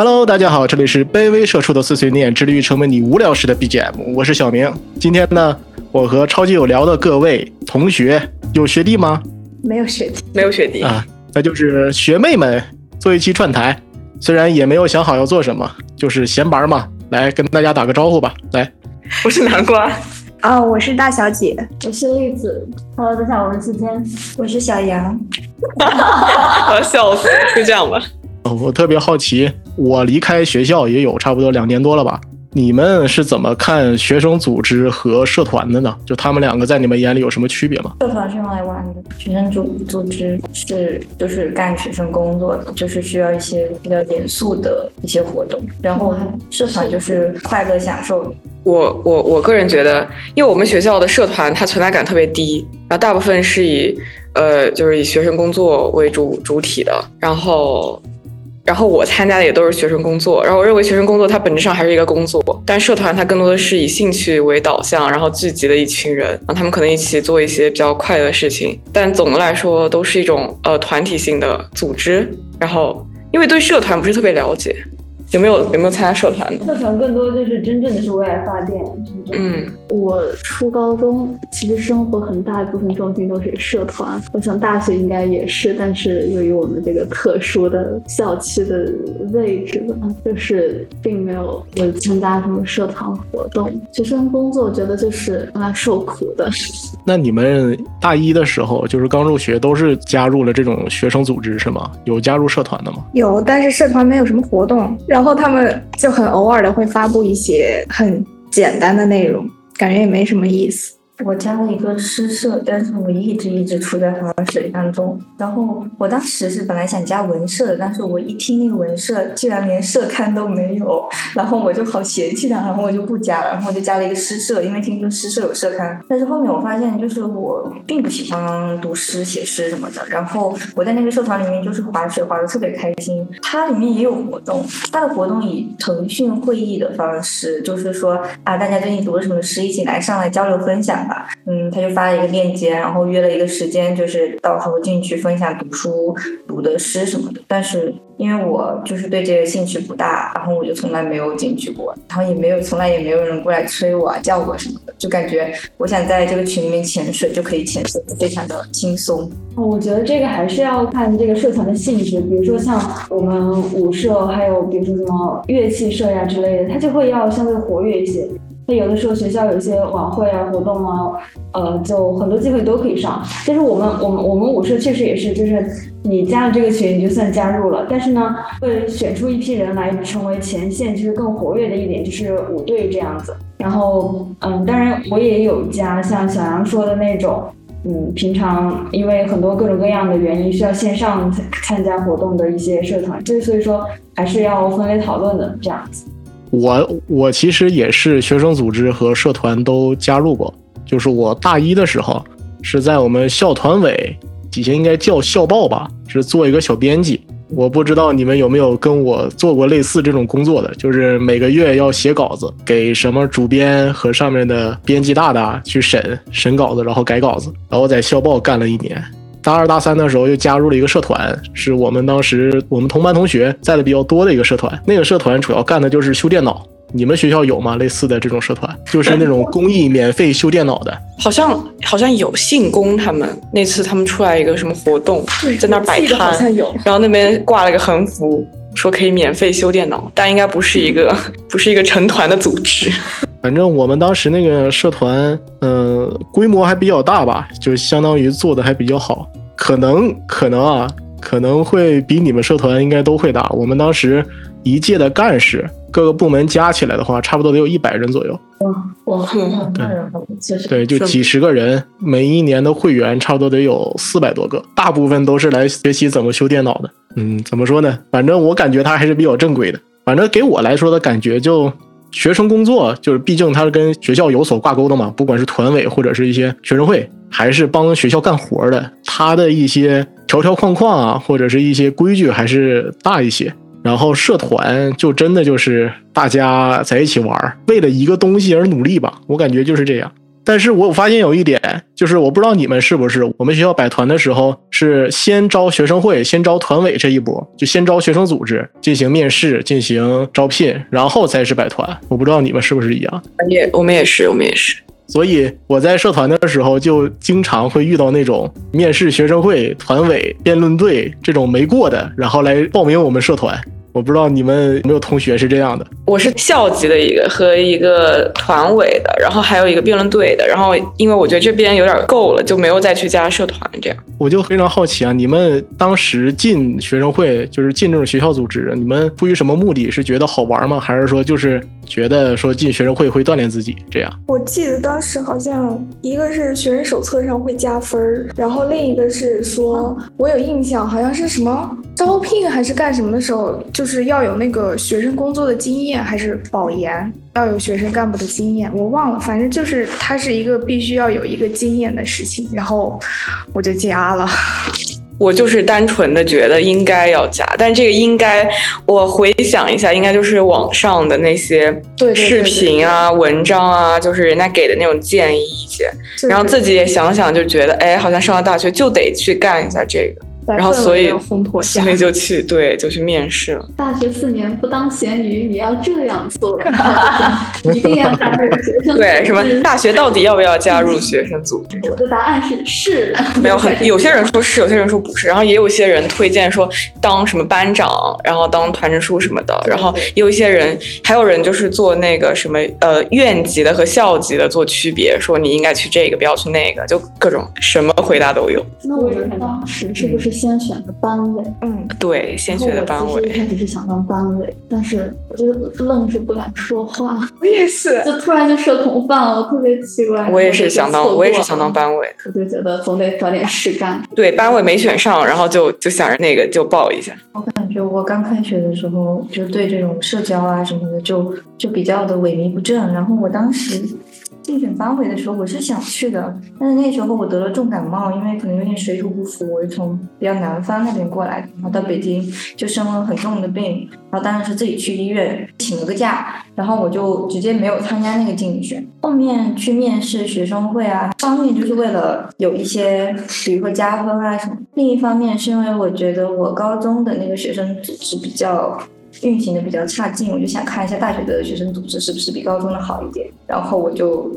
Hello，大家好，这里是卑微社畜的碎碎念，致力于成为你无聊时的 BGM。我是小明。今天呢，我和超级有聊的各位同学，有学弟吗？没有学弟，没有学弟啊，那就是学妹们做一期串台。虽然也没有想好要做什么，就是闲玩嘛，来跟大家打个招呼吧。来，我是南瓜。哦，我是大小姐，我是栗子。Hello，大家好，我是四天，我是小杨。我要笑死，就这样吧。我特别好奇，我离开学校也有差不多两年多了吧？你们是怎么看学生组织和社团的呢？就他们两个在你们眼里有什么区别吗？社团是用来玩的，学生组组织是就是干学生工作的，就是需要一些比较严肃的一些活动。然后社团就是快乐享受。我我我个人觉得，因为我们学校的社团它存在感特别低，然后大部分是以呃就是以学生工作为主主体的，然后。然后我参加的也都是学生工作，然后我认为学生工作它本质上还是一个工作，但社团它更多的是以兴趣为导向，然后聚集的一群人，然后他们可能一起做一些比较快乐的事情，但总的来说都是一种呃团体性的组织。然后因为对社团不是特别了解。有没有有没有参加社团的？社团更多就是真正的是为爱发电。嗯，我初高中其实生活很大一部分重心都是社团，我想大学应该也是，但是由于我们这个特殊的校区的位置吧，就是并没有有参加什么社团活动。学生工作我觉得就是用来受苦的。那你们大一的时候就是刚入学都是加入了这种学生组织是吗？有加入社团的吗？有，但是社团没有什么活动。然后他们就很偶尔的会发布一些很简单的内容，感觉也没什么意思。我加了一个诗社，但是我一直一直处在划水当中。然后我当时是本来想加文社的，但是我一听那个文社居然连社刊都没有，然后我就好嫌弃他，然后我就不加了，然后我就加了一个诗社，因为听说诗社有社刊。但是后面我发现，就是我并不喜欢读诗、写诗什么的。然后我在那个社团里面就是划水，划的特别开心。它里面也有活动，它的活动以腾讯会议的方式，就是说啊，大家最近读了什么诗，一起来上来交流分享。嗯，他就发了一个链接，然后约了一个时间，就是到时候进去分享读书、读的诗什么的。但是因为我就是对这个兴趣不大，然后我就从来没有进去过，然后也没有从来也没有人过来催我、叫我什么的，就感觉我想在这个群里面潜水就可以潜水，非常的轻松。我觉得这个还是要看这个社团的性质，比如说像我们舞社，还有比如说什么乐器社呀之类的，它就会要相对活跃一些。那有的时候学校有一些晚会啊、活动啊，呃，就很多机会都可以上。但是我们、我们、我们舞社确实也是，就是你加了这个群，你就算加入了。但是呢，会选出一批人来成为前线，就是更活跃的一点，就是舞队这样子。然后，嗯，当然我也有加像小杨说的那种，嗯，平常因为很多各种各样的原因需要线上参加活动的一些社团，就所以说还是要分类讨论的这样子。我我其实也是学生组织和社团都加入过，就是我大一的时候是在我们校团委底下应该叫校报吧，是做一个小编辑。我不知道你们有没有跟我做过类似这种工作的，就是每个月要写稿子给什么主编和上面的编辑大大去审审稿子，然后改稿子。然后在校报干了一年。大二大三的时候又加入了一个社团，是我们当时我们同班同学在的比较多的一个社团。那个社团主要干的就是修电脑。你们学校有吗？类似的这种社团，就是那种公益免费修电脑的。好像好像有信工他们那次他们出来一个什么活动，在那儿摆摊，然后那边挂了个横幅，说可以免费修电脑，但应该不是一个不是一个成团的组织。反正我们当时那个社团，嗯，规模还比较大吧，就相当于做的还比较好。可能可能啊，可能会比你们社团应该都会大。我们当时一届的干事，各个部门加起来的话，差不多得有一百人左右。对，就几十个人，每一年的会员差不多得有四百多个，大部分都是来学习怎么修电脑的。嗯，怎么说呢？反正我感觉他还是比较正规的。反正给我来说的感觉就。学生工作就是，毕竟他是跟学校有所挂钩的嘛，不管是团委或者是一些学生会，还是帮学校干活的，他的一些条条框框啊，或者是一些规矩还是大一些。然后社团就真的就是大家在一起玩，为了一个东西而努力吧，我感觉就是这样。但是我发现有一点，就是我不知道你们是不是，我们学校摆团的时候是先招学生会，先招团委这一波，就先招学生组织进行面试、进行招聘，然后再是摆团。我不知道你们是不是一样。也我们也是，我们也是。所以我在社团的时候，就经常会遇到那种面试学生会、团委、辩论队这种没过的，然后来报名我们社团。我不知道你们有没有同学是这样的。我是校级的一个和一个团委的，然后还有一个辩论队的。然后因为我觉得这边有点够了，就没有再去加社团这样。我就非常好奇啊，你们当时进学生会，就是进这种学校组织，你们出于什么目的？是觉得好玩吗？还是说就是觉得说进学生会会锻炼自己这样？我记得当时好像一个是学生手册上会加分儿，然后另一个是说，我有印象，好像是什么招聘还是干什么的时候，就是要有那个学生工作的经验，还是保研？要有学生干部的经验，我忘了，反正就是它是一个必须要有一个经验的事情，然后我就加了。我就是单纯的觉得应该要加，但这个应该我回想一下，应该就是网上的那些对对对视频啊、文章啊，就是人家给的那种建议意见，然后自己也想想，就觉得哎，好像上了大学就得去干一下这个，然后所以烘托下所以就去对就去面试了。大学四年不当咸鱼，你要这样做，一定要加入学生组织对，什么大学到底要不要加入学生组织？我的答案是是。没有很，有些人说是，有些人说不是，然后也有些人推荐说当什么班长，然后当团支书什么的，然后也有一些人，还有人就是做那个什么呃院级的和校级的做区别，说你应该去这个，不要去那个，就各种什么回答都有。那我们当时是不是先选的班委？嗯，对，先选的班委，然后我其实一开始是想当班委，但是我就愣是不敢说话，我也是。就突然就社恐犯了，我特别奇怪。我也是想当，我也是想当班，班委，我就觉得总得找点事干。对，班委没选上，然后就就想着那个就报一下。我感觉我刚开学的时候，就对这种社交啊什么的，就就比较的萎靡不振。然后我当时竞选班委的时候，我是想去的，但是那时候我得了重感冒，因为可能有点水土不服，我是从比较南方那边过来的，然后到北京就生了很重的病，然后当然是自己去医院请了个假，然后我就直接没有参加那个竞选。后面去面试学生会啊，一方面就是为了有一些，比如说加分啊什么；另一方面是因为我觉得我高中的那个学生组织比较运行的比较差劲，我就想看一下大学的学生组织是不是比高中的好一点，然后我就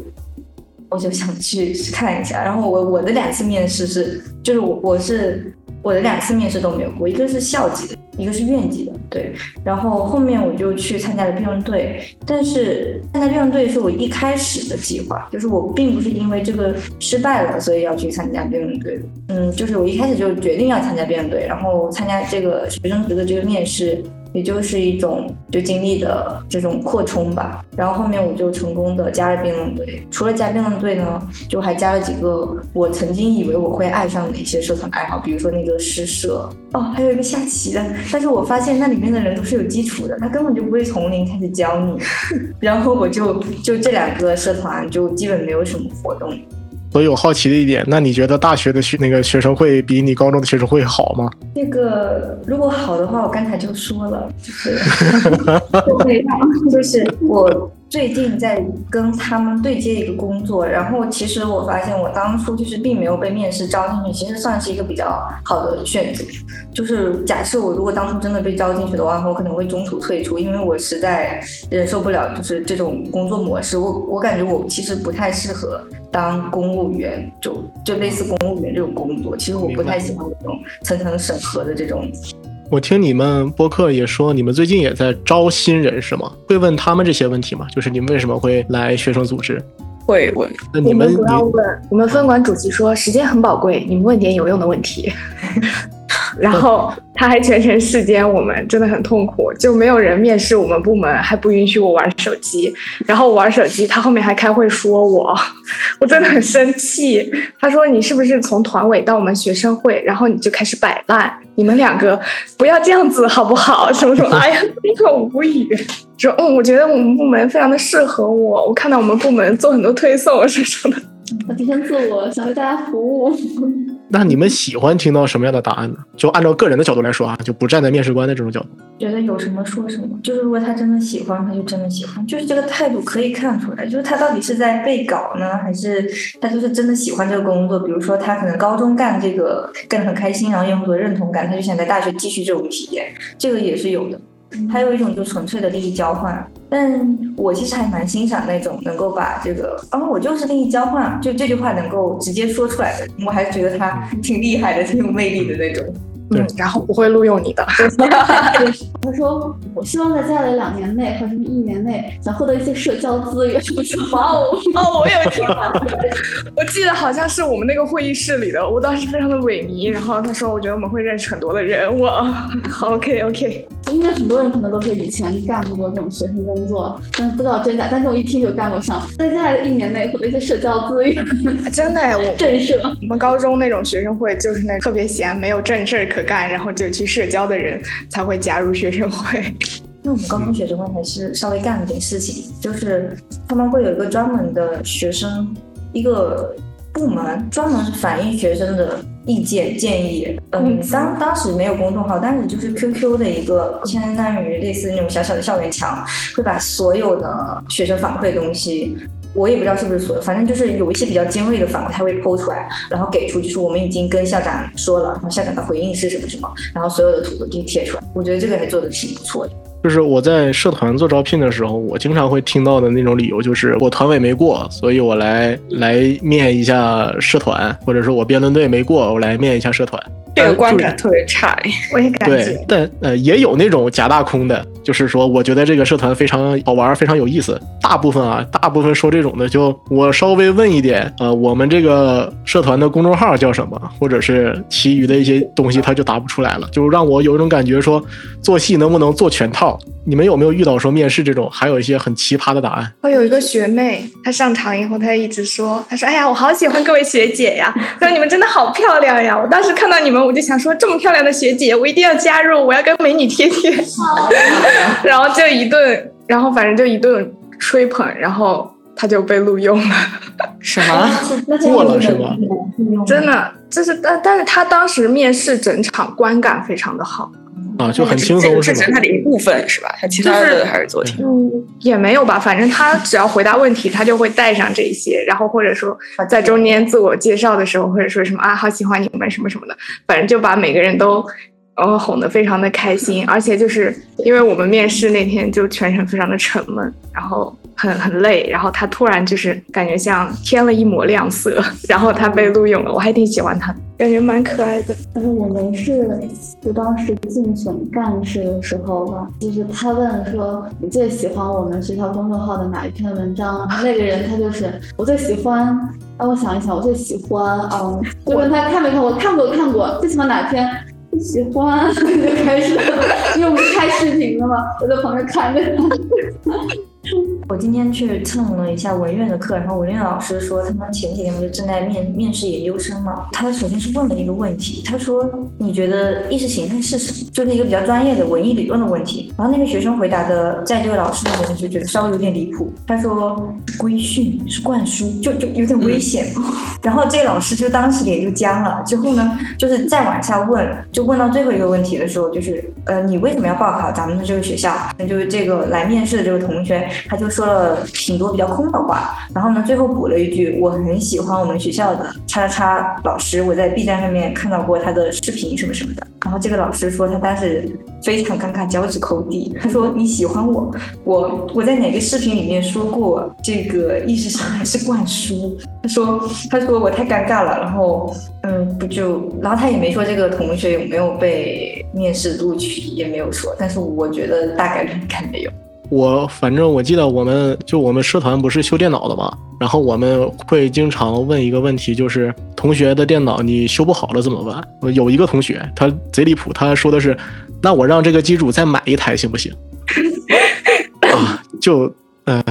我就想去看一下。然后我我的两次面试是，就是我我是我的两次面试都没有过，一个是校级的，一个是院级的，对。然后后面我就去参加了辩论队，但是参加辩论队是我一开始的计划，就是我并不是因为这个失败了，所以要去参加辩论队。嗯，就是我一开始就决定要参加辩论队，然后参加这个学生组的这个面试。也就是一种就经历的这种扩充吧，然后后面我就成功的加了辩论队。除了加辩论队呢，就还加了几个我曾经以为我会爱上的一些社团爱好，比如说那个诗社哦，还有一个下棋的。但是我发现那里面的人都是有基础的，他根本就不会从零开始教你。然后我就就这两个社团就基本没有什么活动。所以我好奇的一点，那你觉得大学的学那个学生会比你高中的学生会好吗？那个如果好的话，我刚才就说了，就是 就是我最近在跟他们对接一个工作，然后其实我发现我当初就是并没有被面试招进去，其实算是一个比较好的选择。就是假设我如果当初真的被招进去的话，我可能会中途退出，因为我实在忍受不了就是这种工作模式。我我感觉我其实不太适合当公务员，就就类似公务员这种工作，其实我不太喜欢这种层层审核的这种。我听你们播客也说，你们最近也在招新人是吗？会问他们这些问题吗？就是你们为什么会来学生组织？会问，那你们主要问我们分管主席说时间很宝贵，你们问点有用的问题。然后他还全程视监我们，真的很痛苦，就没有人面试我们部门，还不允许我玩手机。然后我玩手机，他后面还开会说我，我真的很生气。他说你是不是从团委到我们学生会，然后你就开始摆烂？你们两个不要这样子好不好？什么什么？哎呀，一口无语。说嗯，我觉得我们部门非常的适合我，我看到我们部门做很多推送什么什么的。我 提升自我，想为大家服务。那你们喜欢听到什么样的答案呢？就按照个人的角度来说啊，就不站在面试官的这种角度。觉得有什么说什么，就是如果他真的喜欢，他就真的喜欢，就是这个态度可以看出来，就是他到底是在背稿呢，还是他就是真的喜欢这个工作？比如说他可能高中干这个干得很开心，然后有很多认同感，他就想在大学继续这种体验，这个也是有的。还有一种就纯粹的利益交换，但我其实还蛮欣赏那种能够把这个，哦，我就是利益交换，就这句话能够直接说出来的，我还是觉得他挺厉害的，挺有魅力的那种。对嗯，然后不会录用你的。他说：“我希望在接下来两年内或者什么一年内，想获得一些社交资源。”我说：“哇哦，哦，我有听到，我记得好像是我们那个会议室里的，我当时非常的萎靡。然后他说，我觉得我们会认识很多的人。我好 OK OK，应该很多人可能都是以前干过这种学生工作，但是不知道真假。但是我一听就干过上，在接下来的一年内获得一些社交资源，真的哎，我 震慑。我们高中那种学生会就是那特别闲，没有正事儿可干，然后就去社交的人才会加入学生会。因为我们高中学生会还是稍微干了点事情，就是他们会有一个专门的学生一个部门，专门反映学生的意见建议。嗯，当当时没有公众号，但是就是 QQ 的一个相当于类似那种小小的校园墙，会把所有的学生反馈的东西。我也不知道是不是所有，反正就是有一些比较尖锐的反馈，他会剖出来，然后给出就是我们已经跟校长说了，然后校长的回应是什么什么，然后所有的图都给你贴出来。我觉得这个还做的挺不错的。就是我在社团做招聘的时候，我经常会听到的那种理由，就是我团委没过，所以我来来面一下社团，或者说我辩论队没过，我来面一下社团。这个观感特别差哎。我也感觉对觉，，但呃也有那种假大空的，就是说我觉得这个社团非常好玩，非常有意思。大部分啊，大部分说这种的，就我稍微问一点，呃，我们这个社团的公众号叫什么，或者是其余的一些东西，他就答不出来了，就让我有一种感觉说做戏能不能做全套。你们有没有遇到说面试这种，还有一些很奇葩的答案？我有一个学妹，她上场以后，她一直说，她说：“哎呀，我好喜欢各位学姐呀，她说你们真的好漂亮呀。”我当时看到你们，我就想说，这么漂亮的学姐，我一定要加入，我要跟美女贴贴。然后就一顿，然后反正就一顿吹捧，然后她就被录用了。什么？过了是吗？真的，就是但但是她当时面试整场观感非常的好。啊，就很轻这松是只是？他的一部分是吧？他其他的还是做挺。嗯，也没有吧，反正他只要回答问题，他就会带上这些，然后或者说在中间自我介绍的时候，或者说什么啊，好喜欢你们什么什么的，反正就把每个人都呃哄得非常的开心，而且就是因为我们面试那天就全程非常的沉闷，然后很很累，然后他突然就是感觉像添了一抹亮色，然后他被录用了，我还挺喜欢他，感觉蛮可爱的。但是我没事，就当时竞选干事的时候吧，就是他问说你最喜欢我们学校公众号的哪一篇文章？那个人他就是我最喜欢，让我想一想，我最喜欢，嗯，就问他看没看过，看过看过，最喜欢哪篇？最喜欢 就开始，因为我们开视频了嘛，我在旁边看着他。我今天去蹭了一下文院的课，然后文院老师说，他们前几天不是正在面面试研究生嘛？他首先是问了一个问题，他说：“你觉得意识形态是什么？”就是一个比较专业的文艺理论的问题。然后那个学生回答的，在这个老师那边就觉得稍微有点离谱。他说：“规训是灌输，就就有点危险。然后这个老师就当时脸就僵了。之后呢，就是再往下问，就问到最后一个问题的时候，就是呃，你为什么要报考咱们的这个学校？那就是这个来面试的这个同学，他就说了挺多比较空的话。然后呢，最后补了一句：“我很喜欢我们学校的叉叉叉老师，我在 B 站上面看到过他的视频什么什么的。”然后这个老师说他当时非常尴尬，脚趾抠地。他说：“你喜欢我，我我在哪个视频里面说过这个意识形态是灌输？”他说：“他说我太尴尬了。”然后嗯，不就，然后他也没说这个同学有没有被面试录取，也没有说。但是我觉得大概率应该没有。我反正我记得我们就我们社团不是修电脑的嘛，然后我们会经常问一个问题，就是同学的电脑你修不好了怎么办？我有一个同学他贼离谱，他说的是，那我让这个机主再买一台行不行？啊，就呃，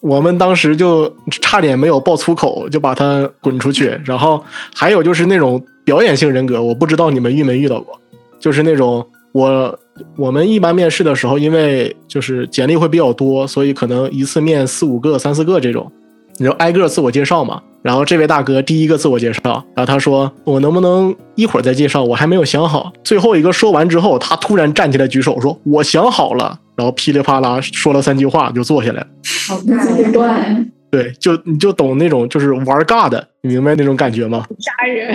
我们当时就差点没有爆粗口，就把他滚出去。然后还有就是那种表演性人格，我不知道你们遇没遇到过，就是那种我我们一般面试的时候，因为就是简历会比较多，所以可能一次面四五个、三四个这种。你就挨个自我介绍嘛。然后这位大哥第一个自我介绍，然后他说：“我能不能一会儿再介绍？我还没有想好。”最后一个说完之后，他突然站起来举手说：“我想好了。”然后噼里啪啦说了三句话就坐下来了。好看，对，对，就你就懂那种就是玩尬的，你明白那种感觉吗？杀人，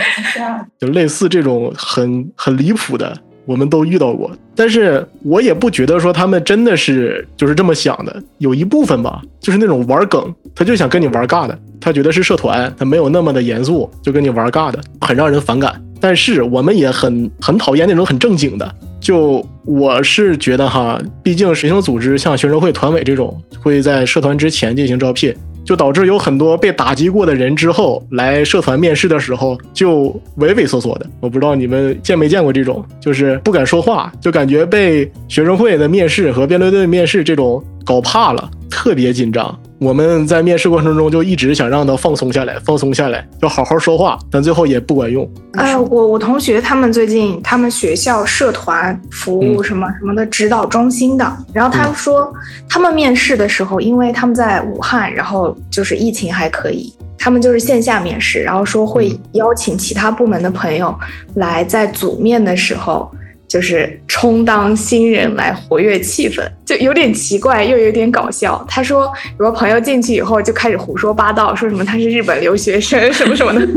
就类似这种很很离谱的，我们都遇到过。但是我也不觉得说他们真的是就是这么想的，有一部分吧，就是那种玩梗，他就想跟你玩尬的，他觉得是社团，他没有那么的严肃，就跟你玩尬的，很让人反感。但是我们也很很讨厌那种很正经的。就我是觉得哈，毕竟学生组织像学生会、团委这种，会在社团之前进行招聘，就导致有很多被打击过的人之后来社团面试的时候就畏畏缩缩的。我不知道你们见没见过这种，就是不敢说话，就感觉被学生会的面试和辩论队面试这种搞怕了，特别紧张。我们在面试过程中就一直想让他放松下来，放松下来，就好好说话，但最后也不管用。呃，我我同学他们最近他们学校社团服务什么什么的指导中心的，然后他说他们面试的时候，因为他们在武汉，然后就是疫情还可以，他们就是线下面试，然后说会邀请其他部门的朋友来在组面的时候。就是充当新人来活跃气氛，就有点奇怪，又有点搞笑。他说，有个朋友进去以后就开始胡说八道，说什么他是日本留学生什么什么的，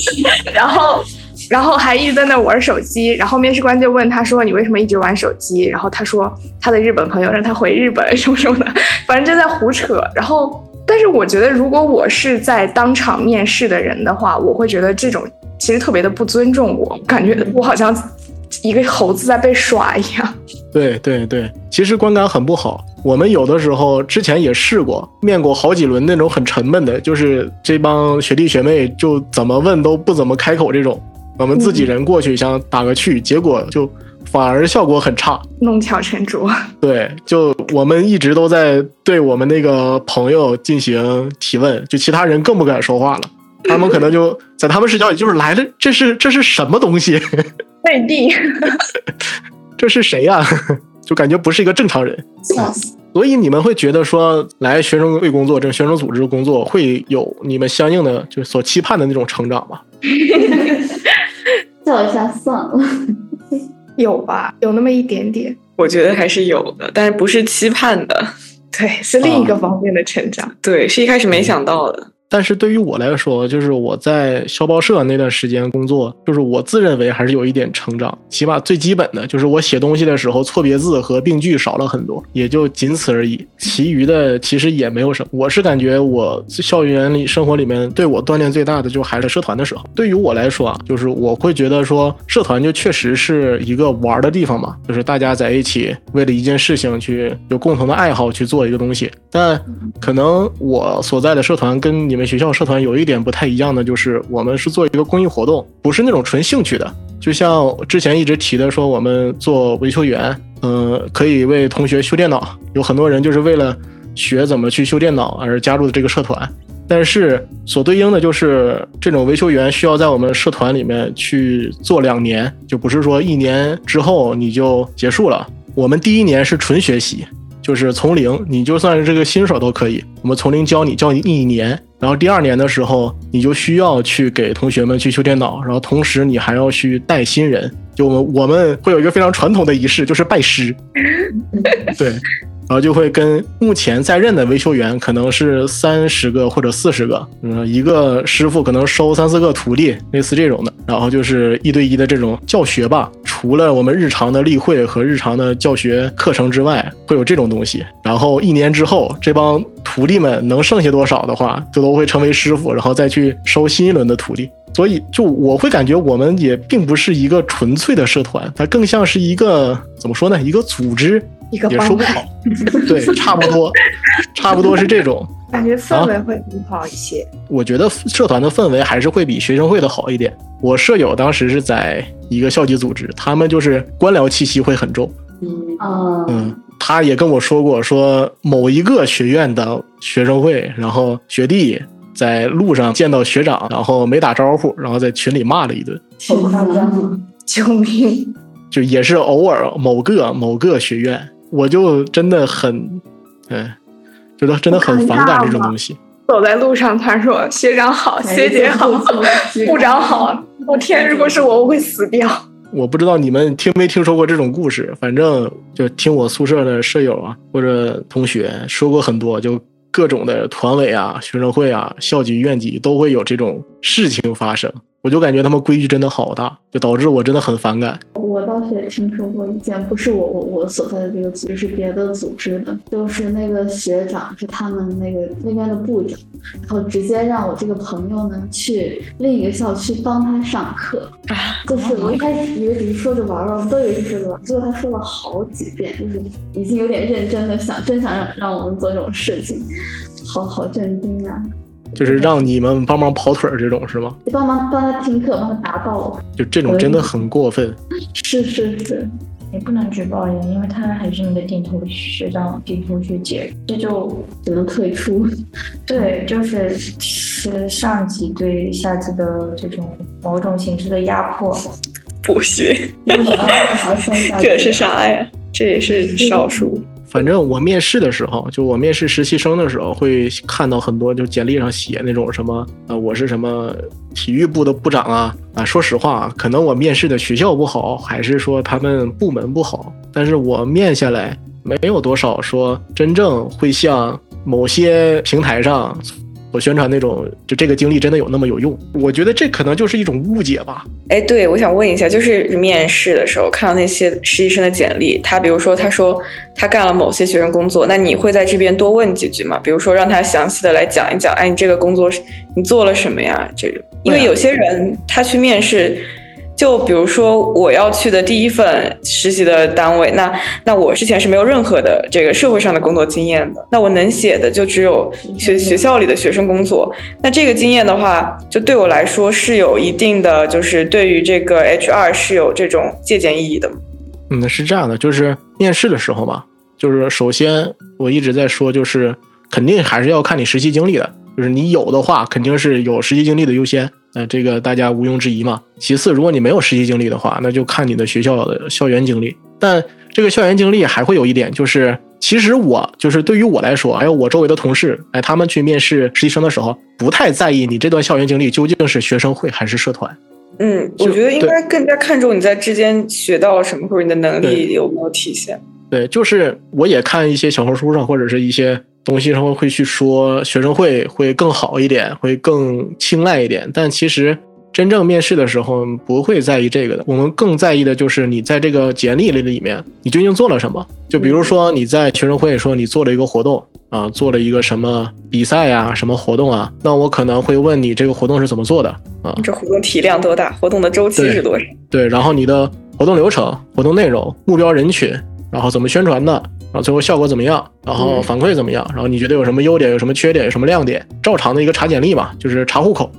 然后，然后还一直在那玩手机。然后面试官就问他说：“你为什么一直玩手机？”然后他说：“他的日本朋友让他回日本什么什么的，反正就在胡扯。”然后，但是我觉得，如果我是在当场面试的人的话，我会觉得这种其实特别的不尊重我，感觉我好像。一个猴子在被耍一样，对对对，其实观感很不好。我们有的时候之前也试过，面过好几轮那种很沉闷的，就是这帮学弟学妹就怎么问都不怎么开口这种。我们自己人过去想打个趣，结果就反而效果很差，弄巧成拙。对，就我们一直都在对我们那个朋友进行提问，就其他人更不敢说话了。他们可能就在他们视角里就是来了，这是这是什么东西？内地，这是谁呀？就感觉不是一个正常人。所以你们会觉得说，来学生会工作，这学生组织工作会有你们相应的就是所期盼的那种成长吗？笑一下算了，有吧？有那么一点点。我觉得还是有的，但是不是期盼的。对，是另一个方面的成长。对，是一开始没想到的。但是对于我来说，就是我在校报社那段时间工作，就是我自认为还是有一点成长，起码最基本的就是我写东西的时候错别字和病句少了很多，也就仅此而已。其余的其实也没有什么。我是感觉我校园里生活里面对我锻炼最大的，就还是社团的时候。对于我来说啊，就是我会觉得说社团就确实是一个玩的地方嘛，就是大家在一起为了一件事情去有共同的爱好去做一个东西。但可能我所在的社团跟你。我们学校社团有一点不太一样的，就是我们是做一个公益活动，不是那种纯兴趣的。就像之前一直提的，说我们做维修员，嗯，可以为同学修电脑，有很多人就是为了学怎么去修电脑而加入的这个社团。但是所对应的就是这种维修员需要在我们社团里面去做两年，就不是说一年之后你就结束了。我们第一年是纯学习，就是从零，你就算是这个新手都可以，我们从零教你，教你一年。然后第二年的时候，你就需要去给同学们去修电脑，然后同时你还要去带新人。就我们我们会有一个非常传统的仪式，就是拜师。对。然后就会跟目前在任的维修员可能是三十个或者四十个，嗯，一个师傅可能收三四个徒弟，类似这种的。然后就是一对一的这种教学吧。除了我们日常的例会和日常的教学课程之外，会有这种东西。然后一年之后，这帮徒弟们能剩下多少的话，就都会成为师傅，然后再去收新一轮的徒弟。所以，就我会感觉我们也并不是一个纯粹的社团，它更像是一个怎么说呢？一个组织。一个也说不好，对，差不多，差不多是这种 感觉，氛围会更好一些。我觉得社团的氛围还是会比学生会的好一点。我舍友当时是在一个校级组织，他们就是官僚气息会很重。嗯嗯，他也跟我说过，说某一个学院的学生会，然后学弟在路上见到学长，然后没打招呼，然后在群里骂了一顿。好夸张！救命！就也是偶尔某个某个学院。我就真的很，嗯，觉得真的很反感这种东西。走在路上，他说学长好，学姐好，部长好。我天，如果是我，我会死掉。我不知道你们听没听说过这种故事，反正就听我宿舍的舍友啊或者同学说过很多，就各种的团委啊、学生会啊、校级、院级都会有这种事情发生。我就感觉他们规矩真的好大，就导致我真的很反感。我倒是也听说过一件，不是我我我所在的这个组织，是别的组织的，就是那个学长是他们那个那边的部长，然后直接让我这个朋友呢去另一个校区帮他上课。就是我一开始以为只是说着玩玩，我们都以为是说着玩，结果他说了好几遍，就是已经有点认真的想，真想让让我们做这种事情，好好震惊啊！就是让你们帮忙跑腿儿这种是吗？帮忙帮他听课，帮他达到。就这种真的很过分。是是是，你不能举报呀，因为他还是你的顶头学长、顶头学姐，这就只能退出。对，就是是上级对下级的这种某种形式的压迫、剥削。这是啥呀？这也是少数。反正我面试的时候，就我面试实习生的时候，会看到很多就简历上写那种什么，啊，我是什么体育部的部长啊啊。说实话，可能我面试的学校不好，还是说他们部门不好，但是我面下来没有多少说真正会像某些平台上。我宣传那种，就这个经历真的有那么有用？我觉得这可能就是一种误解吧。哎，对，我想问一下，就是面试的时候看到那些实习生的简历，他比如说他说他干了某些学生工作，那你会在这边多问几句吗？比如说让他详细的来讲一讲，哎，你这个工作是你做了什么呀？这种，因为有些人他去面试。就比如说我要去的第一份实习的单位，那那我之前是没有任何的这个社会上的工作经验的，那我能写的就只有学学校里的学生工作。那这个经验的话，就对我来说是有一定的，就是对于这个 HR 是有这种借鉴意义的。嗯，是这样的，就是面试的时候嘛，就是首先我一直在说，就是肯定还是要看你实习经历的，就是你有的话，肯定是有实习经历的优先。呃，这个大家毋庸置疑嘛。其次，如果你没有实习经历的话，那就看你的学校的校园经历。但这个校园经历还会有一点，就是其实我就是对于我来说，还有我周围的同事，哎，他们去面试实习生的时候，不太在意你这段校园经历究竟是学生会还是社团。嗯，我觉得应该更加看重你在之间学到什么，或者你的能力有没有体现。对，就是我也看一些小红书上或者是一些。东西上会去说学生会会更好一点，会更青睐一点，但其实真正面试的时候不会在意这个的。我们更在意的就是你在这个简历里里面，你究竟做了什么？就比如说你在学生会说你做了一个活动啊，做了一个什么比赛呀，什么活动啊，那我可能会问你这个活动是怎么做的啊？这活动体量多大？活动的周期是多少？对，然后你的活动流程、活动内容、目标人群，然后怎么宣传的？然后最后效果怎么样？然后反馈怎么样？然后你觉得有什么优点？有什么缺点？有什么亮点？照常的一个查简历嘛，就是查户口，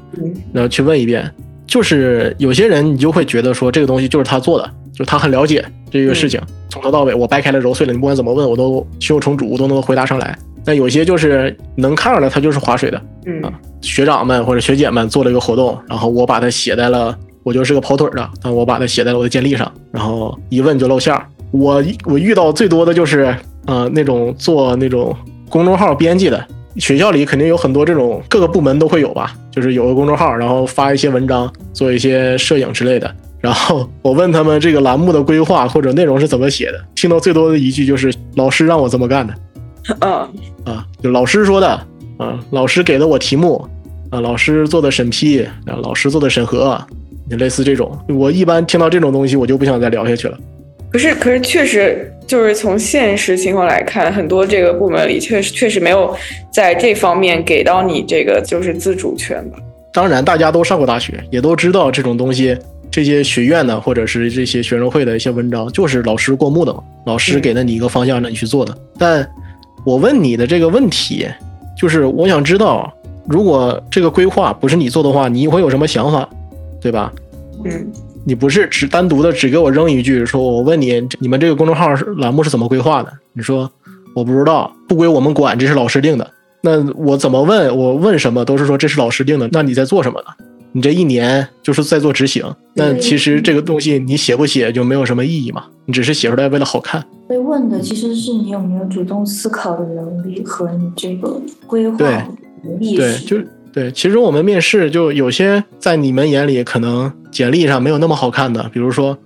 然后去问一遍。就是有些人你就会觉得说这个东西就是他做的，就是他很了解这个事情，从头到尾我掰开了揉碎了，你不管怎么问我都胸有成竹，都能回答上来。但有些就是能看出来他就是划水的，啊，学长们或者学姐们做了一个活动，然后我把它写在了，我就是个跑腿的，但我把它写在了我的简历上，然后一问就露馅儿。我我遇到最多的就是，呃，那种做那种公众号编辑的，学校里肯定有很多这种，各个部门都会有吧，就是有个公众号，然后发一些文章，做一些摄影之类的。然后我问他们这个栏目的规划或者内容是怎么写的，听到最多的一句就是老师让我这么干的。啊啊，就老师说的，啊，老师给的我题目，啊，老师做的审批，啊，老师做的审核，就类似这种。我一般听到这种东西，我就不想再聊下去了。可是，可是确实就是从现实情况来看，很多这个部门里确实确实没有在这方面给到你这个就是自主权吧。当然，大家都上过大学，也都知道这种东西，这些学院呢，或者是这些学生会的一些文章，就是老师过目的嘛，老师给了你一个方向让你去做的。但我问你的这个问题，就是我想知道，如果这个规划不是你做的话，你会有什么想法，对吧？嗯。你不是只单独的只给我扔一句，说我问你，你们这个公众号栏目是怎么规划的？你说我不知道，不归我们管，这是老师定的。那我怎么问？我问什么都是说这是老师定的。那你在做什么呢？你这一年就是在做执行。那其实这个东西你写不写就没有什么意义嘛？你只是写出来为了好看。被问的其实是你有没有主动思考的能力和你这个规划。对，对，意识。就对。其实我们面试就有些在你们眼里可能简历上没有那么好看的，比如说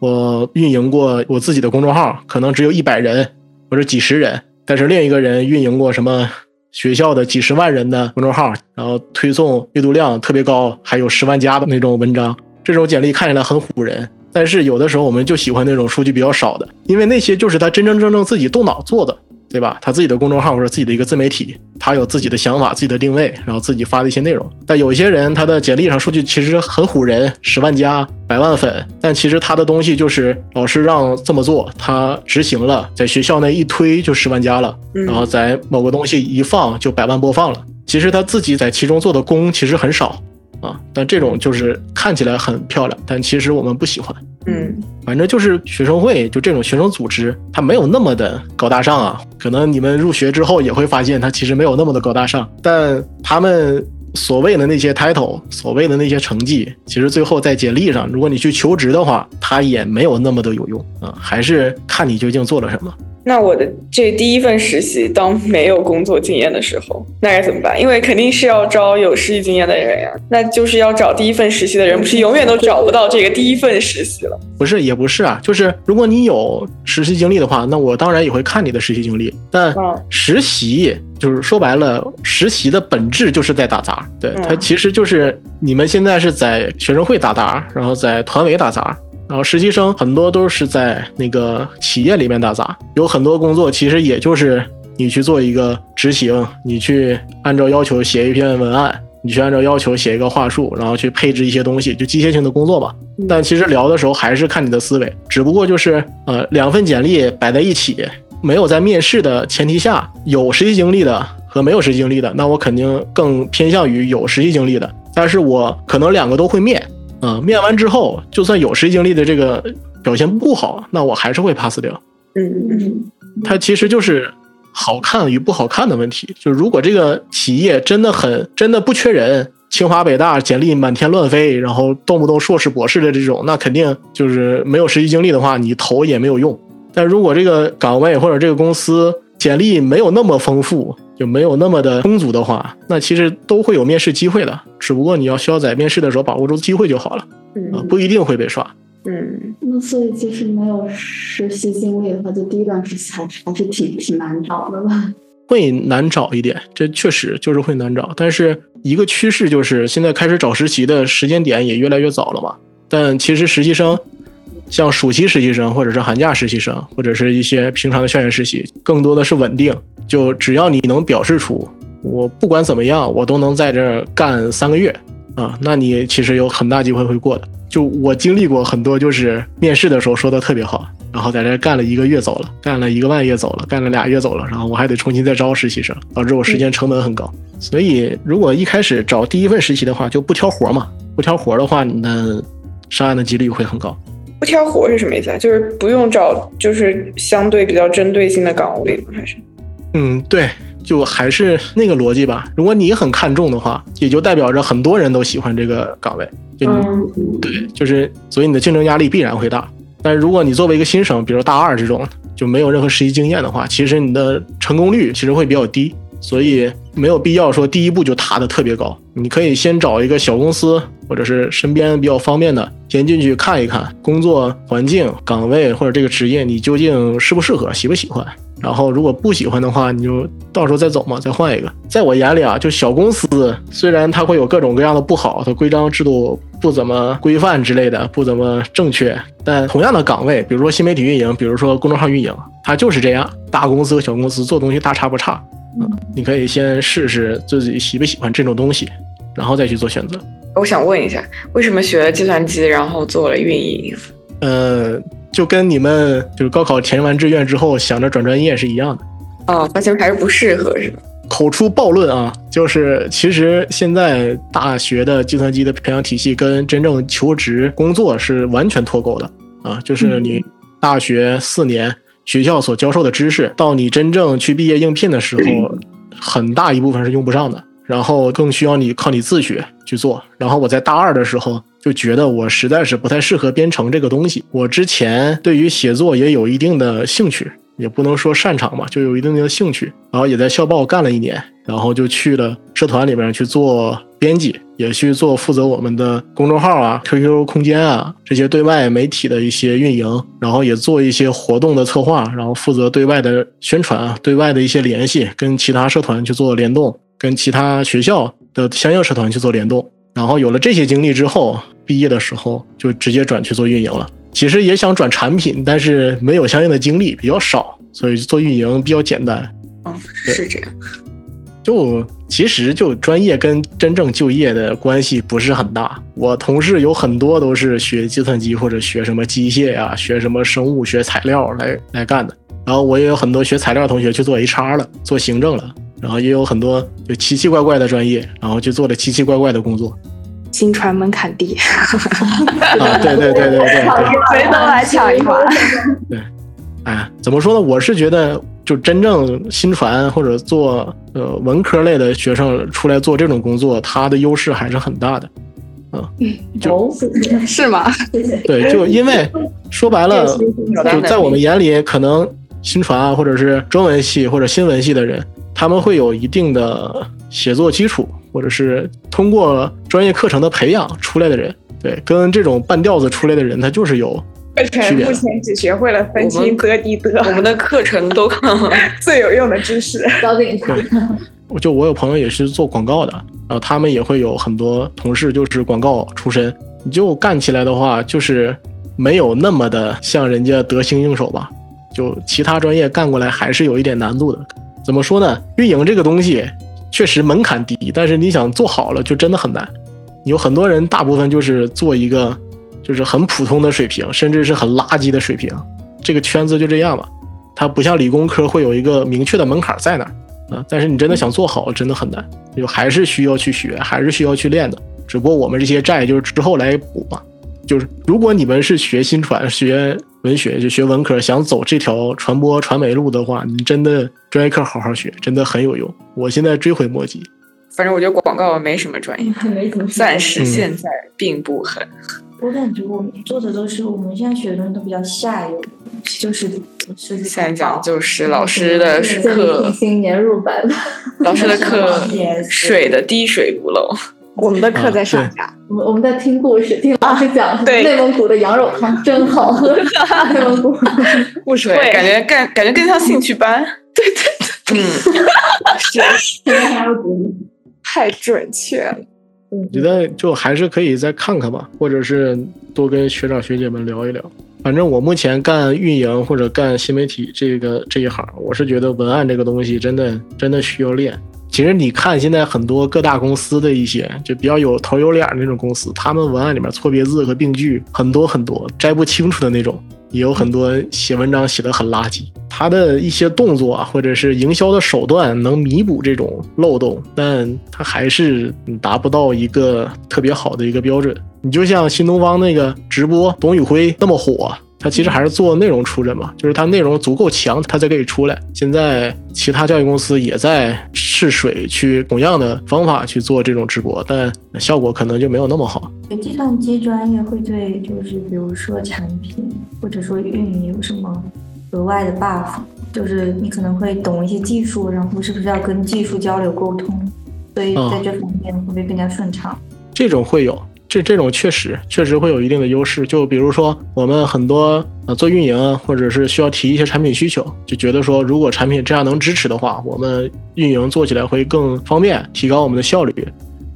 我运营过我自己的公众号，可能只有一百人或者几十人，但是另一个人运营过什么学校的几十万人的公众号，然后推送阅读量特别高，还有十万加的那种文章，这种简历看起来很唬人。但是有的时候我们就喜欢那种数据比较少的，因为那些就是他真真正正自己动脑做的，对吧？他自己的公众号或者自己的一个自媒体，他有自己的想法、自己的定位，然后自己发的一些内容。但有一些人他的简历上数据其实很唬人，十万加、百万粉，但其实他的东西就是老师让这么做，他执行了，在学校内一推就十万加了，嗯然后在某个东西一放就百万播放了。其实他自己在其中做的功其实很少啊，但这种就是看起来很漂亮，但其实我们不喜欢。嗯反正就是学生会，就这种学生组织，它没有那么的高大上啊。可能你们入学之后也会发现，它其实没有那么的高大上。但他们所谓的那些 title，所谓的那些成绩，其实最后在简历上，如果你去求职的话，它也没有那么的有用啊。还是看你究竟做了什么。那我的这第一份实习，当没有工作经验的时候，那该怎么办？因为肯定是要招有实习经验的人呀，那就是要找第一份实习的人，不是永远都找不到这个第一份实习了。不是，也不是啊，就是如果你有实习经历的话，那我当然也会看你的实习经历。但嗯实习就是说白了，实习的本质就是在打杂，对，嗯它其实就是你们现在是在学生会打杂，然后在团委打杂。然后实习生很多都是在那个企业里面打杂，有很多工作其实也就是你去做一个执行，你去按照要求写一篇文案，你去按照要求写一个话术，然后去配置一些东西，就机械性的工作吧。但其实聊的时候还是看你的思维，只不过就是呃两份简历摆在一起，没有在面试的前提下有实习经历的和没有实习经历的，那我肯定更偏向于有实习经历的。但是我可能两个都会面，啊、面完之后，就算有实习经历的这个表现不好，那我还是会 pass 掉。嗯嗯，它其实就是好看与不好看的问题。就如果这个企业真的很真的不缺人，清华北大简历满天乱飞，然后动不动硕士博士的这种，那肯定就是没有实习经历的话，你投也没有用。但如果这个岗位或者这个公司简历没有那么丰富，就没有那么的充足的话，那其实都会有面试机会的。只不过你要需要在面试的时候把握住机会就好了啊，嗯不一定会被刷。嗯那所以其实没有实习经历的话，就第一段实习还是还是挺挺难找的吧。会难找一点，这确实就是会难找。但是一个趋势就是，现在开始找实习的时间点也越来越早了嘛。但其实实习生，像暑期实习生，或者是寒假实习生，或者是一些平常的校园实习，更多的是稳定。就只要你能表示出，我不管怎么样，我都能在这儿干三个月啊，那你其实有很大机会会过的。就我经历过很多，就是面试的时候说的特别好，然后在这儿干了一个月走了，干了一个半月走了，干了俩月走了，然后我还得重新再招实习生，导致我时间成本很高。所以如果一开始找第一份实习的话，就不挑活嘛，不挑活的话，你的上岸的几率会很高。不挑活是什么意思啊？就是不用找，就是相对比较针对性的岗位吗？还是？嗯，对，就还是那个逻辑吧。如果你很看重的话，也就代表着很多人都喜欢这个岗位。就你、嗯，对，就是所以你的竞争压力必然会大。但是如果你作为一个新生，比如大二这种就没有任何实习经验的话，其实你的成功率其实会比较低，所以没有必要说第一步就踏的特别高。你可以先找一个小公司，或者是身边比较方便的，先进去看一看工作环境、岗位或者这个职业你究竟适不适合、喜不喜欢。然后如果不喜欢的话，你就到时候再走嘛，再换一个。在我眼里啊，就小公司虽然它会有各种各样的不好，它规章制度不怎么规范之类的，不怎么正确，但同样的岗位，比如说新媒体运营，比如说公众号运营，它就是这样。大公司和小公司做东西大差不差，嗯，你可以先试试自己喜不喜欢这种东西，然后再去做选择。我想问一下，为什么学了计算机，然后做了运营？呃，就跟你们就是高考填完志愿之后想着转专业是一样的。哦，发现还是不适合，是吧？口出暴论啊，就是其实现在大学的计算机的培养体系跟真正求职工作是完全脱钩的啊，就是你大学四年学校所教授的知识，到你真正去毕业应聘的时候，很大一部分是用不上的，然后更需要你靠你自学去做。然后我在大二的时候就觉得我实在是不太适合编程这个东西，我之前对于写作也有一定的兴趣。也不能说擅长吧，就有一定的兴趣，然后也在校报干了一年，然后就去了社团里面去做编辑，也去做负责我们的公众号啊、QQ 空间啊这些对外媒体的一些运营，然后也做一些活动的策划，然后负责对外的宣传啊、对外的一些联系，跟其他社团去做联动，跟其他学校的相应社团去做联动。然后有了这些经历之后，毕业的时候就直接转去做运营了。其实也想转产品，但是没有相应的经历，比较少，所以做运营比较简单。嗯，是这样。就其实就专业跟真正就业的关系不是很大。我同事有很多都是学计算机或者学什么机械呀、学什么生物学材料来来干的。然后我也有很多学材料同学去做 HR 了，做行政了。然后也有很多就奇奇怪怪的专业，然后去做了奇奇怪怪的工作。新传门槛低，啊，对对对对对对，谁都来抢一把。对，哎，怎么说呢？我是觉得，就真正新传或者做呃文科类的学生出来做这种工作，他的优势还是很大的。嗯，就是吗？对，就因为说白了，就在我们眼里，可能新传啊，或者是中文系或者新闻系的人，他们会有一定的写作基础。或者是通过专业课程的培养出来的人，对，跟这种半吊子出来的人，他就是有区别。目前只学会了分清得低得，我们的课程都 最有用的知识。交给你。我就我有朋友也是做广告的，然后他们也会有很多同事就是广告出身，你就干起来的话，就是没有那么的像人家得心应手吧。就其他专业干过来还是有一点难度的。怎么说呢？运营这个东西。确实门槛低，但是你想做好了就真的很难。有很多人，大部分就是做一个，就是很普通的水平，甚至是很垃圾的水平。这个圈子就这样吧，它不像理工科会有一个明确的门槛在那儿啊。但是你真的想做好，真的很难，就还是需要去学，还是需要去练的。只不过我们这些债就是之后来补嘛。就是如果你们是学新传、学文学、就学文科，想走这条传播传媒路的话，你真的专业课好好学，真的很有用。我现在追悔莫及。反正我觉得广告没什么专业，暂时现在并不很。我感觉我们做的都是我们现在学的东西都比较下游，就是现在讲就是 老师的课，新年入班，老师的课水的滴水不漏。我们的课在上下，我们我们在听故事，听老师讲内蒙古的羊肉汤真好喝。内蒙古 不水，感觉更感觉更像兴趣班。对对对，嗯，是，太准确了。我觉得就还是可以再看看吧，或者是多跟学长学姐们聊一聊。反正我目前干运营或者干新媒体这个这一行，我是觉得文案这个东西真的真的需要练。其实你看，现在很多各大公司的一些就比较有头有脸那种公司，他们文案里面错别字和病句很多很多，摘不清楚的那种，也有很多写文章写的很垃圾。他的一些动作啊，或者是营销的手段能弥补这种漏洞，但他还是达不到一个特别好的一个标准。你就像新东方那个直播，董宇辉那么火。他其实还是做内容出身嘛，就是他内容足够强，他才可以出来。现在其他教育公司也在试水，去同样的方法去做这种直播，但效果可能就没有那么好。计算机专业会对，就是比如说产品或者说运营有什么额外的 buff？就是你可能会懂一些技术，然后是不是要跟技术交流沟通？所以在这方面会不会更加顺畅？这种会有。这这种确实确实会有一定的优势，就比如说我们很多呃做运营或者是需要提一些产品需求，就觉得说如果产品这样能支持的话，我们运营做起来会更方便，提高我们的效率。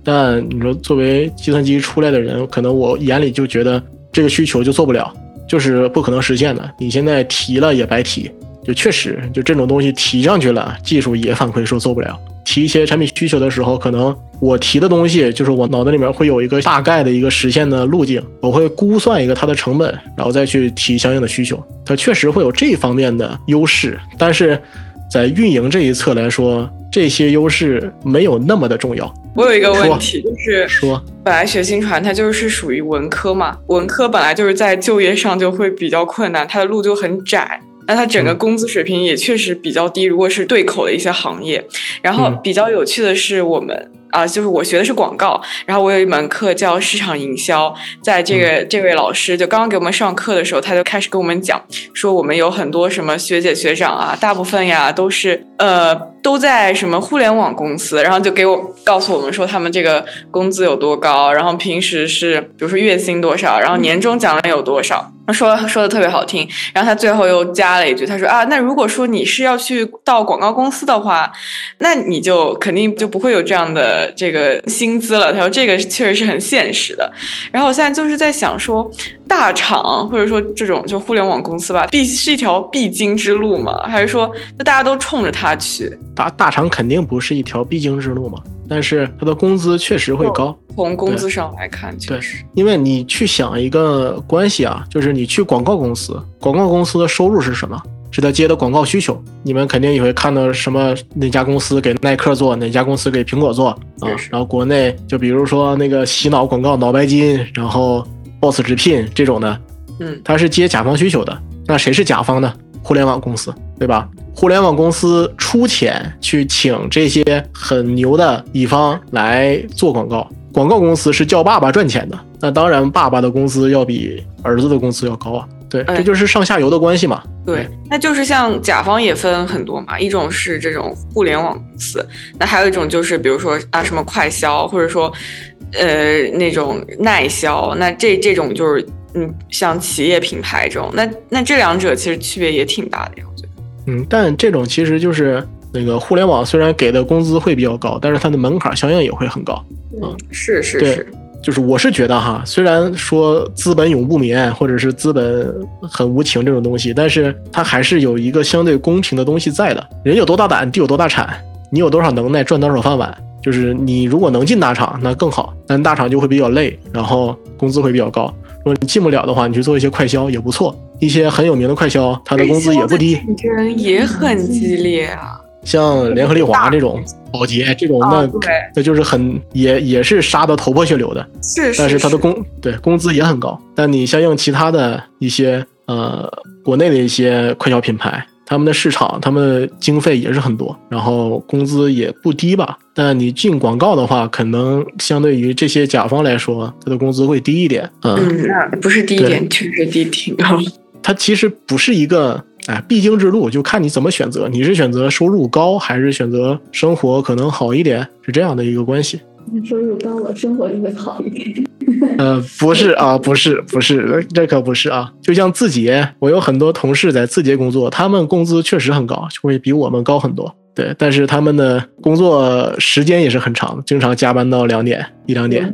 但你说作为计算机出来的人，可能我眼里就觉得这个需求就做不了，就是不可能实现的。你现在提了也白提，就确实就这种东西提上去了，技术也反馈说做不了。提一些产品需求的时候，可能我提的东西就是我脑袋里面会有一个大概的一个实现的路径，我会估算一个它的成本，然后再去提相应的需求。它确实会有这方面的优势，但是在运营这一侧来说，这些优势没有那么的重要。我有一个问题，就是说，本来学新传它就是属于文科嘛，文科本来就是在就业上就会比较困难，它的路就很窄。那它整个工资水平也确实比较低，如果是对口的一些行业。然后比较有趣的是，我们啊，就是我学的是广告，然后我有一门课叫市场营销，在这个这位老师就刚刚给我们上课的时候，他就开始跟我们讲，说我们有很多什么学姐学长啊，大部分呀都是呃都在什么互联网公司，然后就给我告诉我们说他们这个工资有多高，然后平时是比如说月薪多少，然后年终奖励有多少。说说的特别好听，然后他最后又加了一句，他说啊，那如果说你是要去到广告公司的话，那你就肯定就不会有这样的这个薪资了。他说这个确实是很现实的。然后我现在就是在想说，大厂或者说这种就互联网公司吧，必是一条必经之路吗？还是说就大家都冲着它去？大大厂肯定不是一条必经之路嘛，但是它的工资确实会高。从工资上来看，确实，因为你去想一个关系啊，就是你去广告公司，广告公司的收入是什么？是他接的广告需求。你们肯定也会看到什么哪家公司给耐克做，哪家公司给苹果做啊。然后国内就比如说那个洗脑广告脑白金，然后 Boss 直聘这种的，嗯，他是接甲方需求的。那谁是甲方呢？互联网公司，对吧？互联网公司出钱去请这些很牛的乙方来做广告。广告公司是叫爸爸赚钱的，那当然爸爸的工资要比儿子的工资要高啊。对，这就是上下游的关系嘛。对，那就是像甲方也分很多嘛，一种是这种互联网公司，那还有一种就是比如说啊什么快销，或者说呃那种耐销，那这这种就是嗯像企业品牌这种，那那这两者其实区别也挺大的呀，我觉得。嗯，但这种其实就是那个互联网虽然给的工资会比较高，但是它的门槛相应也会很高。嗯，是是是，就是我是觉得哈，虽然说资本永不眠，或者是资本很无情这种东西，但是它还是有一个相对公平的东西在的。人有多大胆，地有多大产，你有多少能耐，赚多少饭碗。就是你如果能进大厂，那更好，但大厂就会比较累，然后工资会比较高。如果你进不了的话，你去做一些快销也不错。一些很有名的快销，它的工资也不低，竞争也很激烈啊。像联合利华这种。保洁这种，那那就是很也也是杀的头破血流的，是，但是他的工对工资也很高。但你相应其他的一些呃国内的一些快销品牌，他们的市场他们的经费也是很多，然后工资也不低吧。但你进广告的话，可能相对于这些甲方来说，他的工资会低一点。嗯，那不是低一点，确实低挺高。它其实不是一个。哎，必经之路就看你怎么选择，你是选择收入高，还是选择生活可能好一点，是这样的一个关系。收入高了，生活就会好一点。呃，不是啊，不是，不是，这可不是啊。就像字节，我有很多同事在字节工作，他们工资确实很高，会比我们高很多。对，但是他们的工作时间也是很长，经常加班到两点一两点。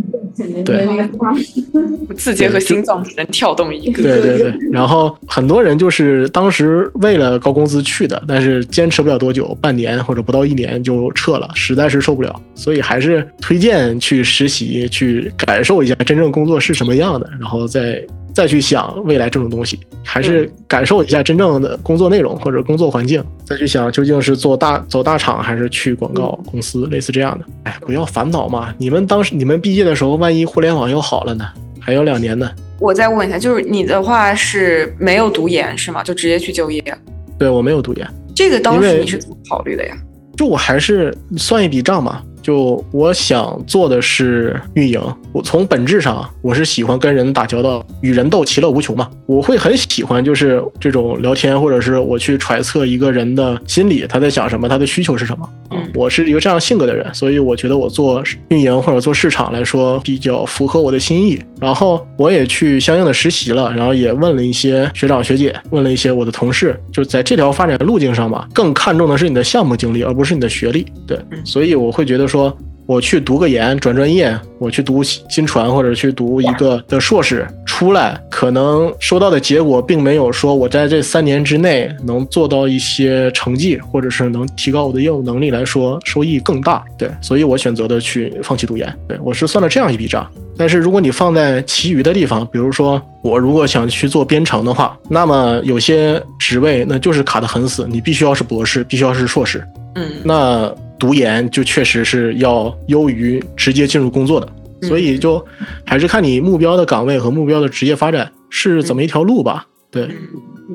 对，字节和心脏只能跳动一个。对对对，然后很多人就是当时为了高工资去的，但是坚持不了多久，半年或者不到一年就撤了，实在是受不了。所以还是推荐去实习，去感受一下真正工作是什么样的，然后再。再去想未来这种东西，还是感受一下真正的工作内容或者工作环境，再去想究竟是做大走大厂还是去广告公司，类似这样的。哎，不要烦恼嘛！你们当时你们毕业的时候，万一互联网又好了呢？还有两年呢。我再问一下，就是你的话是没有读研是吗？就直接去就业？对我没有读研。这个当时你是怎么考虑的呀？就我还是算一笔账嘛。就我想做的是运营，我从本质上我是喜欢跟人打交道，与人斗，其乐无穷嘛。我会很喜欢就是这种聊天，或者是我去揣测一个人的心理，他在想什么，他的需求是什么。嗯，我是一个这样性格的人，所以我觉得我做运营或者做市场来说比较符合我的心意。然后我也去相应的实习了，然后也问了一些学长学姐，问了一些我的同事，就在这条发展路径上吧，更看重的是你的项目经历，而不是你的学历。对，所以我会觉得。说我去读个研转专业，我去读新传或者去读一个的硕士出来，可能收到的结果并没有说我在这三年之内能做到一些成绩，或者是能提高我的业务能力来说收益更大。对，所以我选择的去放弃读研。对我是算了这样一笔账。但是如果你放在其余的地方，比如说我如果想去做编程的话，那么有些职位那就是卡得很死，你必须要是博士，必须要是硕士。嗯，那。读研就确实是要优于直接进入工作的，所以就还是看你目标的岗位和目标的职业发展是怎么一条路吧。对，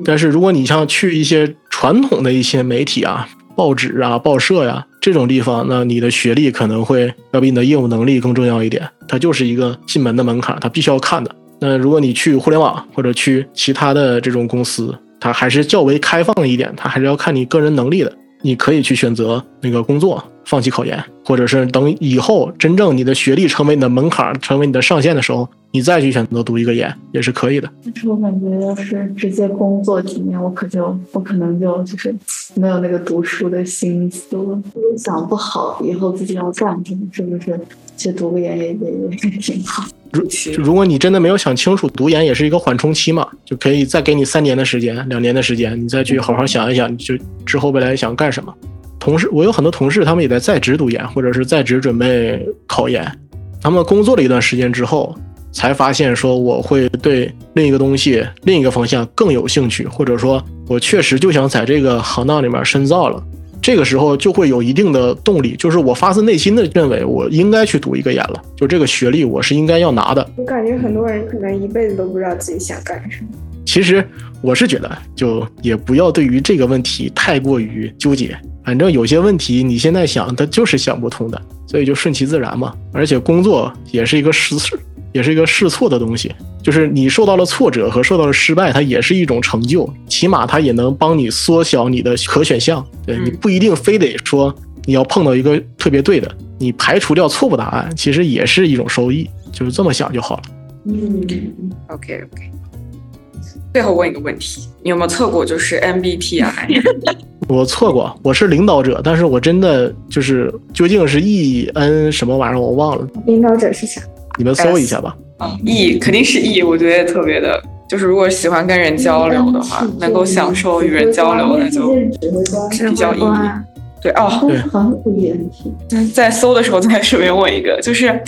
但是如果你像去一些传统的一些媒体啊、报纸啊、报社呀这种地方，那你的学历可能会要比你的业务能力更重要一点，它就是一个进门的门槛，它必须要看的。那如果你去互联网或者去其他的这种公司，它还是较为开放一点，它还是要看你个人能力的。你可以去选择那个工作，放弃考研，或者是等以后真正你的学历成为你的门槛，成为你的上限的时候，你再去选择读一个研也是可以的。但是我感觉要是直接工作几年，我可就我可能就就是没有那个读书的心思了。想不好以后自己要干什么，是不是？其实读个研也也也挺好。如如果你真的没有想清楚，读研也是一个缓冲期嘛，就可以再给你三年的时间、两年的时间，你再去好好想一想，就之后未来想干什么。同事，我有很多同事，他们也在在职读研，或者是在职准备考研。他们工作了一段时间之后，才发现说我会对另一个东西、另一个方向更有兴趣，或者说我确实就想在这个行当里面深造了。这个时候就会有一定的动力，就是我发自内心的认为我应该去读一个研了，就这个学历我是应该要拿的。我感觉很多人可能一辈子都不知道自己想干什么。其实我是觉得，就也不要对于这个问题太过于纠结。反正有些问题你现在想，它就是想不通的，所以就顺其自然嘛。而且工作也是一个实事，也是一个试错的东西。就是你受到了挫折和受到了失败，它也是一种成就，起码它也能帮你缩小你的可选项。对你不一定非得说你要碰到一个特别对的，你排除掉错误答案，其实也是一种收益。就是这么想就好了。嗯，OK OK。最后问一个问题，你有没有测过就是 MBTI？我测过，我是领导者，但是我真的就是究竟是 E N 什么玩意儿我忘了，领导者是啥？你们搜一下吧。啊，E 肯定是 E，我觉得特别的，就是如果喜欢跟人交流的话，能够享受与人交流，那就比较挥官。对哦。好像好像不一样题。在搜的时候再顺便问一个，就是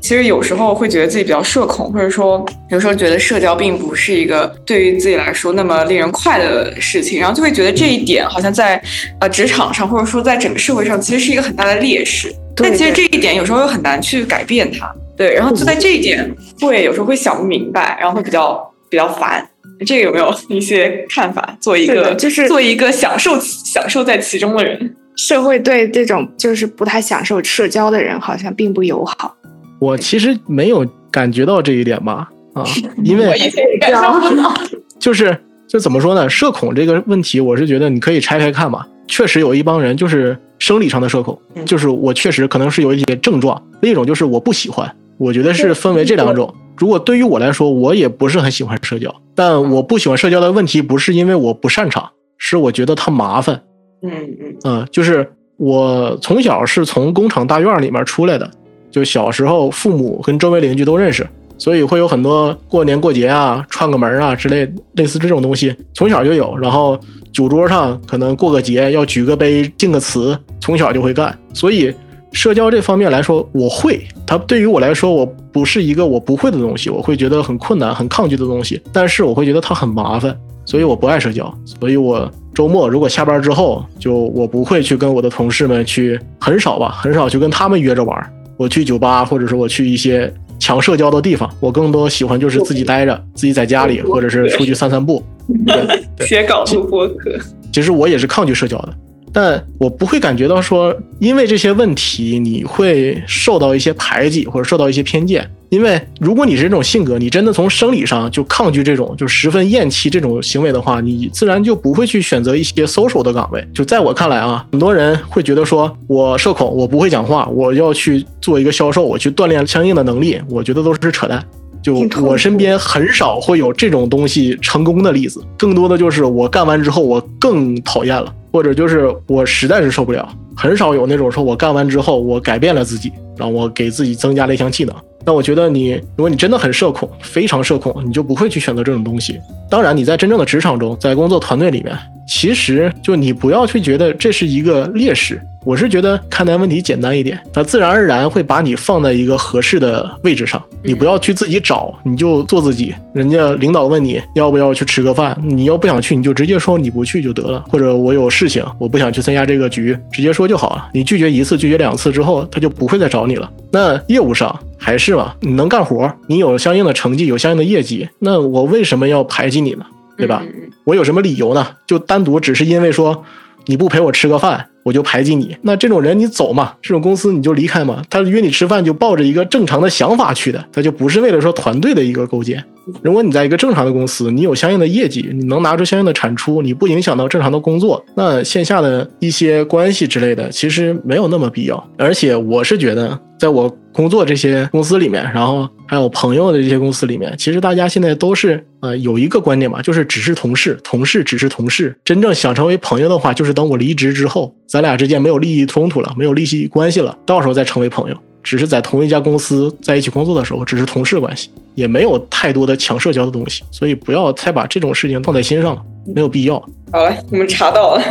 其实有时候会觉得自己比较社恐，或者说有时候觉得社交并不是一个对于自己来说那么令人快乐的事情，然后就会觉得这一点好像在呃职场上或者说在整个社会上其实是一个很大的劣势。对但其实这一点有时候又很难去改变它，对，然后就在这一点会有时候会想不明白，然后会比较比较烦。这个有没有一些看法？做一个就是做一个享受享受在其中的人。社会对这种就是不太享受社交的人好像并不友好。我其实没有感觉到这一点吧，啊，因为 我以前也 感受不到。就是就怎么说呢，社恐这个问题，我是觉得你可以拆开看嘛。确实有一帮人就是生理上的社恐，嗯就是我确实可能是有一些症状，另一种就是我不喜欢。我觉得是分为这两种。如果对于我来说，我也不是很喜欢社交，但我不喜欢社交的问题不是因为我不擅长，是我觉得它麻烦。嗯嗯嗯，就是我从小是从工厂大院里面出来的，就小时候父母跟周围邻居都认识，所以会有很多过年过节啊、串个门啊之类类似这种东西，从小就有。然后酒桌上可能过个节要举个杯敬个词，从小就会干。所以社交这方面来说，我会。它对于我来说，我不是一个我不会的东西，我会觉得很困难、很抗拒的东西。但是我会觉得它很麻烦，所以我不爱社交。所以我周末如果下班之后，就我不会去跟我的同事们去，很少吧，很少去跟他们约着玩儿。我去酒吧，或者说我去一些强社交的地方，我更多喜欢就是自己待着，自己在家里，或者是出去散散步。嗯，写稿录播客。其实我也是抗拒社交的，但我不会感觉到说，因为这些问题你会受到一些排挤或者受到一些偏见。因为如果你是这种性格，你真的从生理上就抗拒这种，就十分厌弃这种行为的话，你自然就不会去选择一些 social 的岗位。就在我看来啊，很多人会觉得说我社恐，我不会讲话，我要去做一个销售，我去锻炼相应的能力，我觉得都是扯淡。就我身边很少会有这种东西成功的例子，更多的就是我干完之后我更讨厌了，或者就是我实在是受不了。很少有那种说我干完之后我改变了自己，让我给自己增加了一项技能。那我觉得你，如果你真的很社恐，非常社恐，你就不会去选择这种东西。当然，你在真正的职场中，在工作团队里面，其实就你不要去觉得这是一个劣势。我是觉得看待问题简单一点，它自然而然会把你放在一个合适的位置上。你不要去自己找，你就做自己。人家领导问你要不要去吃个饭，你要不想去，你就直接说你不去就得了。或者我有事情，我不想去参加这个局，直接说就好了。你拒绝一次，拒绝两次之后，他就不会再找你了。那业务上还是嘛，你能干活，你有相应的成绩，有相应的业绩，那我为什么要排挤你呢？对吧？嗯我有什么理由呢？就单独只是因为说你不陪我吃个饭，我就排挤你。那这种人你走嘛，这种公司你就离开嘛。他约你吃饭就抱着一个正常的想法去的，他就不是为了说团队的一个构建。如果你在一个正常的公司，你有相应的业绩，你能拿出相应的产出，你不影响到正常的工作，那线下的一些关系之类的，其实没有那么必要。而且我是觉得，在我工作这些公司里面，然后还有朋友的这些公司里面，其实大家现在都是呃有一个观点吧，就是只是同事，同事只是同事。真正想成为朋友的话，就是等我离职之后，咱俩之间没有利益冲突了，没有利益关系了，到时候再成为朋友。只是在同一家公司在一起工作的时候，只是同事关系，也没有太多的强社交的东西，所以不要太把这种事情放在心上了，没有必要。好了，我们查到了，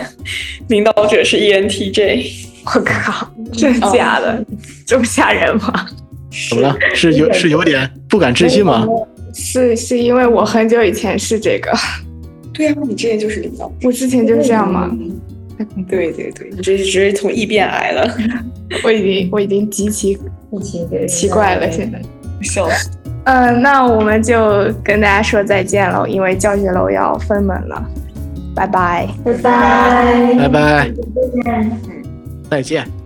领导者是 ENTJ。我靠，真的假的？这么吓人吗？怎么了？是有是有点不敢置信吗？是是因为我很久以前是这个，对呀、你之前就是领导。我之前就是这样吗？对对对，你这是只是从异变来了，我已经我已经极其奇怪了，现在。笑死。嗯，那我们就跟大家说再见了，因为教学楼要分门了，拜拜。拜拜。拜拜，再见。